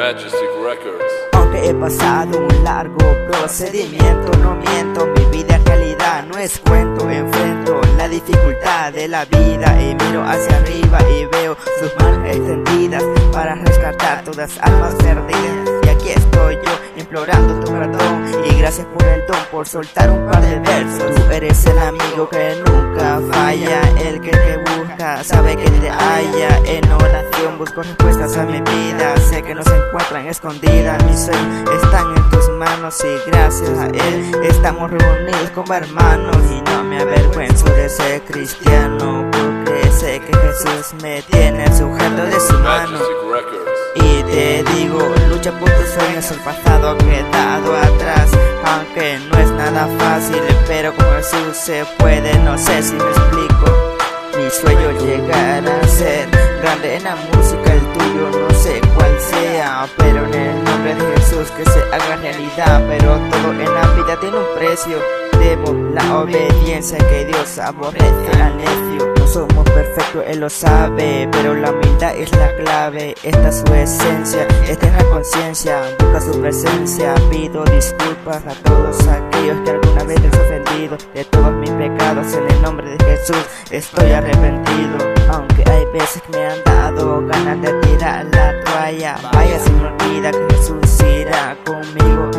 Majestic Records. Aunque he pasado un largo procedimiento, no miento, mi vida en realidad no es cuento. Enfrento la dificultad de la vida y miro hacia arriba y veo sus manos extendidas para rescatar todas almas perdidas. Y aquí estoy yo implorando tu perdón y gracias por el don, por soltar un par de versos. Busco respuestas a mi vida, sé que no se encuentran escondidas, mis sueños están en tus manos y gracias a él estamos reunidos como hermanos y no me avergüenzo de ser cristiano porque sé que Jesús me tiene sujeto de su mano. Y te digo, lucha por tus sueños, el pasado ha quedado atrás. Aunque no es nada fácil, pero con Jesús se puede, no sé si me explico. Mi sueño llegar a ser grande en la música, el tuyo no sé cuál sea, pero en el nombre de Jesús que se haga realidad. Pero todo en la vida tiene un precio, demos la obediencia que Dios aborrece al necio. Perfectos, Él lo sabe, pero la humildad es la clave. Esta es su esencia, esta es la conciencia. Busca su presencia, pido disculpas a todos aquellos que alguna vez les he ofendido. De todos mis pecados, en el nombre de Jesús, estoy arrepentido. Aunque hay veces que me han dado ganas de tirar la toalla. Vaya, se me olvida que Jesús irá conmigo.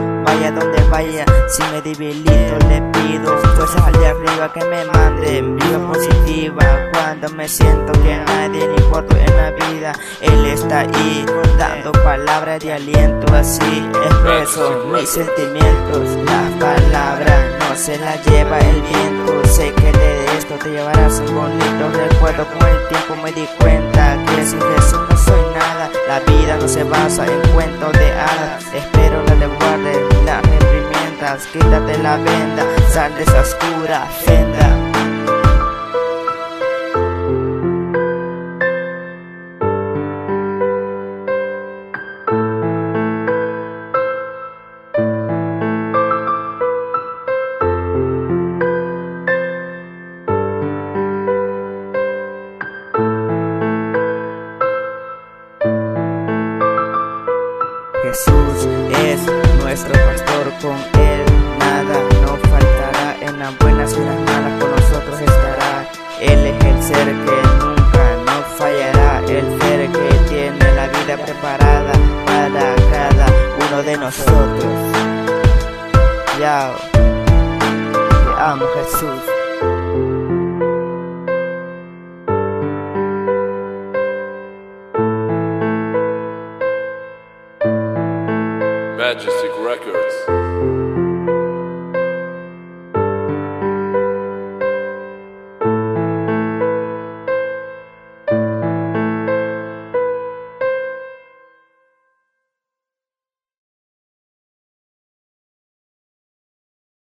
Vaya donde vaya, si me debilito le pido fuerzas al de arriba que me manden vida positiva cuando me siento que nadie le importa en la vida. Él está ahí dando palabras de aliento, así expreso mis sentimientos. La palabra no se la lleva el viento. Sé que de esto te llevarás un bonito recuerdo. Con el tiempo me di cuenta que sin Jesús no soy nada. La vida no se basa en cuentos de hadas. Quítate la venda, sal de esa oscura fenda. Jesús es nuestro pastor, con buenas en las malas con nosotros estará. Él es el ser que nunca nos fallará, el ser que tiene la vida preparada para cada uno de nosotros. Yao, te amo Jesús. Majestic Records.